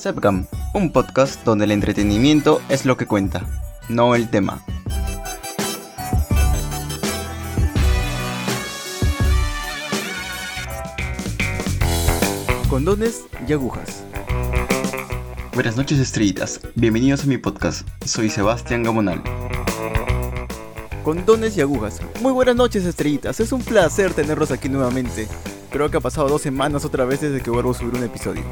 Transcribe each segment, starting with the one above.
Sepcam, un podcast donde el entretenimiento es lo que cuenta, no el tema. Condones y agujas. Buenas noches estrellitas, bienvenidos a mi podcast, soy Sebastián Gamonal. Condones y agujas. Muy buenas noches estrellitas, es un placer tenerlos aquí nuevamente. Creo que ha pasado dos semanas otra vez desde que vuelvo a subir un episodio.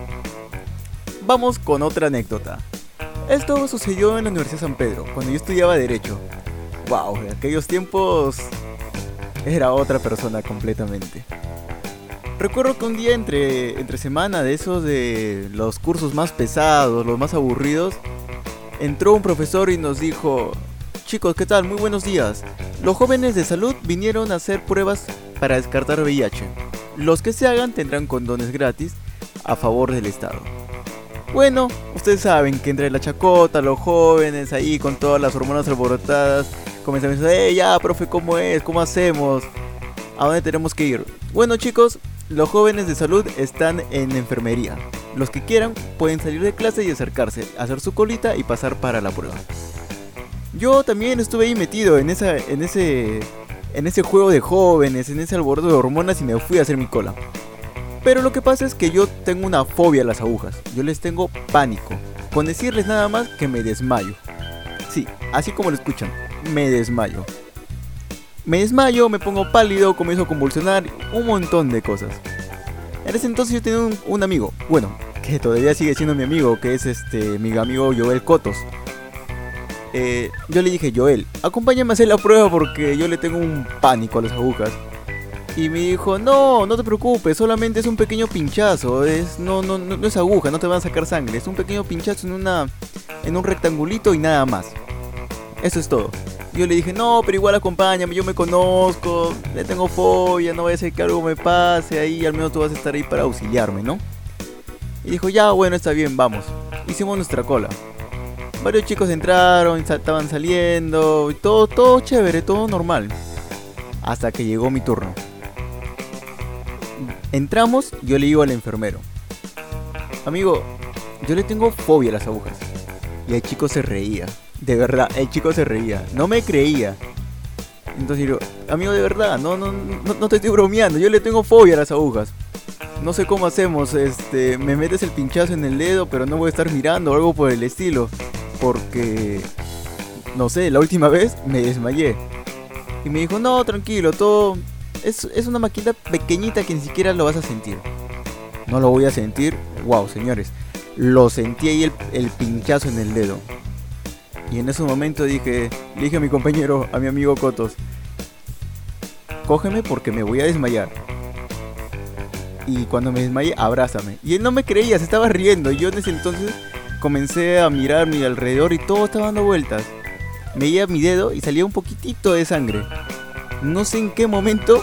Vamos con otra anécdota. Esto sucedió en la Universidad San Pedro, cuando yo estudiaba Derecho. Wow, en aquellos tiempos era otra persona completamente. Recuerdo que un día entre, entre semana de esos de los cursos más pesados, los más aburridos, entró un profesor y nos dijo, chicos, ¿qué tal? Muy buenos días. Los jóvenes de salud vinieron a hacer pruebas para descartar VIH. Los que se hagan tendrán condones gratis a favor del Estado. Bueno, ustedes saben que entre la chacota, los jóvenes ahí con todas las hormonas alborotadas, comienzan a decir, eh, ya, profe, ¿cómo es? ¿Cómo hacemos? ¿A dónde tenemos que ir? Bueno, chicos, los jóvenes de salud están en enfermería. Los que quieran pueden salir de clase y acercarse, hacer su colita y pasar para la prueba. Yo también estuve ahí metido en, esa, en, ese, en ese juego de jóvenes, en ese alboroto de hormonas y me fui a hacer mi cola. Pero lo que pasa es que yo tengo una fobia a las agujas. Yo les tengo pánico. Con decirles nada más que me desmayo. Sí, así como lo escuchan, me desmayo. Me desmayo, me pongo pálido, comienzo a convulsionar, un montón de cosas. En ese entonces yo tenía un, amigo, bueno, que todavía sigue siendo mi amigo, que es este mi amigo Joel Cotos. Eh, yo le dije, Joel, acompáñame a hacer la prueba porque yo le tengo un pánico a las agujas. Y me dijo, no, no te preocupes, solamente es un pequeño pinchazo, es, no, no, no, es aguja, no te van a sacar sangre, es un pequeño pinchazo en, una, en un rectangulito y nada más. Eso es todo. Yo le dije, no, pero igual acompáñame, yo me conozco, le tengo fobia, no voy a ser que algo me pase ahí, al menos tú vas a estar ahí para auxiliarme, ¿no? Y dijo, ya, bueno, está bien, vamos. Hicimos nuestra cola. Varios chicos entraron, estaban saliendo, y todo, todo chévere, todo normal. Hasta que llegó mi turno. Entramos, yo le digo al enfermero, amigo, yo le tengo fobia a las agujas. Y el chico se reía. De verdad, el chico se reía. No me creía. Entonces digo, amigo, de verdad, no, no, no, no te estoy bromeando. Yo le tengo fobia a las agujas. No sé cómo hacemos, este, me metes el pinchazo en el dedo, pero no voy a estar mirando o algo por el estilo. Porque, no sé, la última vez me desmayé. Y me dijo, no, tranquilo, todo... Es, es una maquinita pequeñita que ni siquiera lo vas a sentir. No lo voy a sentir. Wow, señores. Lo sentí ahí el, el pinchazo en el dedo. Y en ese momento dije, dije a mi compañero, a mi amigo Cotos, cógeme porque me voy a desmayar. Y cuando me desmayé, abrázame. Y él no me creía, se estaba riendo. Y yo ese entonces comencé a mirar mi alrededor y todo estaba dando vueltas. Veía mi dedo y salía un poquitito de sangre. No sé en qué momento,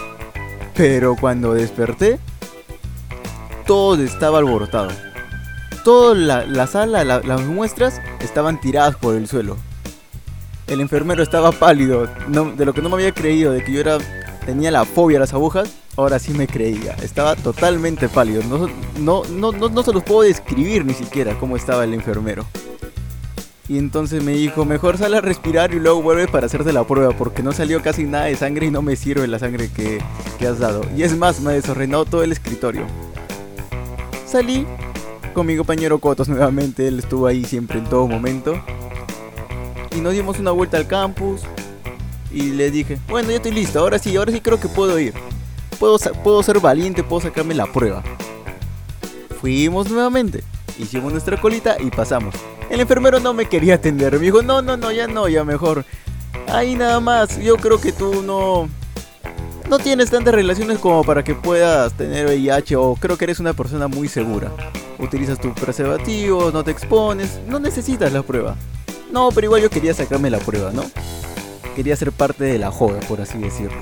pero cuando desperté, todo estaba alborotado toda la, sala, las muestras, estaban tiradas por el suelo. El enfermero estaba pálido, de lo que no me había creído, de que yo era, tenía la fobia a las agujas, ahora sí me creía. Estaba totalmente pálido, no, no, no, no, se los puedo describir ni siquiera cómo estaba el enfermero. Y entonces me dijo, mejor sale a respirar y luego vuelve para hacerte la prueba, porque no salió casi nada de sangre y no me sirve la sangre que, que has dado. Y es más, me desordenó todo el escritorio. Salí con mi compañero Cotos nuevamente, él estuvo ahí siempre en todo momento. Y nos dimos una vuelta al campus y le dije, bueno, ya estoy listo, ahora sí, ahora sí creo que puedo ir. Puedo, puedo ser valiente, puedo sacarme la prueba. Fuimos nuevamente, hicimos nuestra colita y pasamos. El enfermero no me quería atender, me dijo, no, no, no, ya no, ya mejor. Ahí nada más, yo creo que tú no, no tienes tantas relaciones como para que puedas tener VIH o creo que eres una persona muy segura. Utilizas tu preservativo, no te expones, no necesitas la prueba. No, pero igual yo quería sacarme la prueba, ¿no? Quería ser parte de la joda, por así decirlo.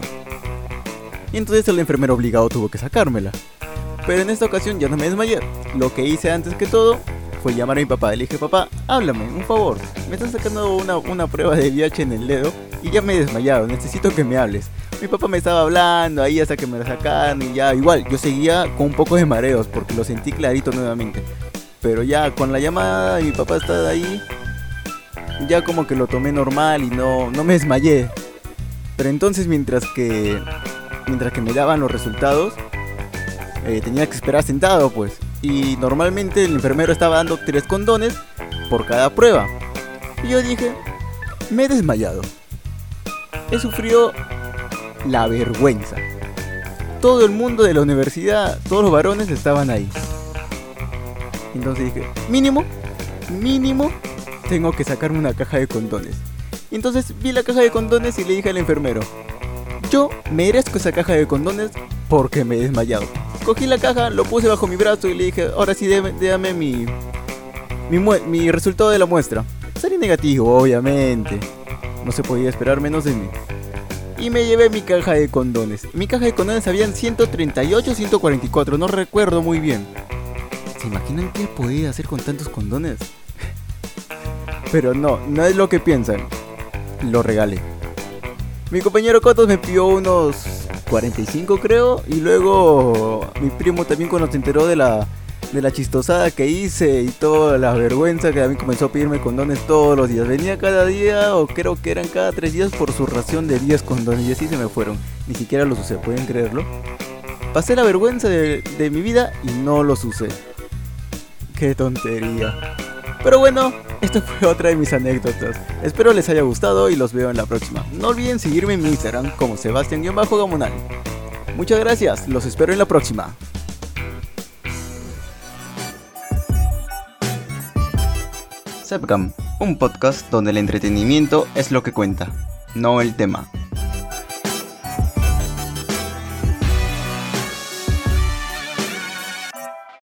Y entonces el enfermero obligado tuvo que sacármela. Pero en esta ocasión ya no me desmayé. Lo que hice antes que todo fue llamar a mi papá. Le dije, papá, háblame, un favor. Me están sacando una, una prueba de VIH en el dedo y ya me he desmayado. Necesito que me hables. Mi papá me estaba hablando ahí hasta que me la sacaron y ya, igual, yo seguía con un poco de mareos porque lo sentí clarito nuevamente. Pero ya con la llamada y mi papá está ahí, ya como que lo tomé normal y no, no me desmayé. Pero entonces mientras que mientras que me daban los resultados, eh, tenía que esperar sentado pues. Y normalmente el enfermero estaba dando tres condones por cada prueba. Y yo dije, me he desmayado. He sufrido la vergüenza. Todo el mundo de la universidad, todos los varones estaban ahí. Entonces dije, mínimo, mínimo, tengo que sacarme una caja de condones. Entonces vi la caja de condones y le dije al enfermero, yo merezco esa caja de condones porque me he desmayado. Cogí la caja, lo puse bajo mi brazo y le dije, ahora sí, déjame mi, mi, resultado de la muestra. Sería negativo, obviamente. No se podía esperar menos de mí. Y me llevé mi caja de condones. Mi caja de condones habían 138, 144, no recuerdo muy bien. ¿Se imaginan qué podía hacer con tantos condones? Pero no, no es lo que piensan. Lo regalé. Mi compañero Cotos me pidió unos 45 creo. Y luego mi primo también cuando se enteró de la, de la chistosada que hice y toda la vergüenza que a mí comenzó a pedirme condones todos los días. Venía cada día o creo que eran cada 3 días por su ración de 10 condones y así se me fueron. Ni siquiera los usé, ¿pueden creerlo? Pasé la vergüenza de, de mi vida y no los usé. Qué tontería. Pero bueno, esta fue otra de mis anécdotas. Espero les haya gustado y los veo en la próxima. No olviden seguirme en mi Instagram como Sebastián-Gamonal. Muchas gracias, los espero en la próxima. Sepcam, un podcast donde el entretenimiento es lo que cuenta, no el tema.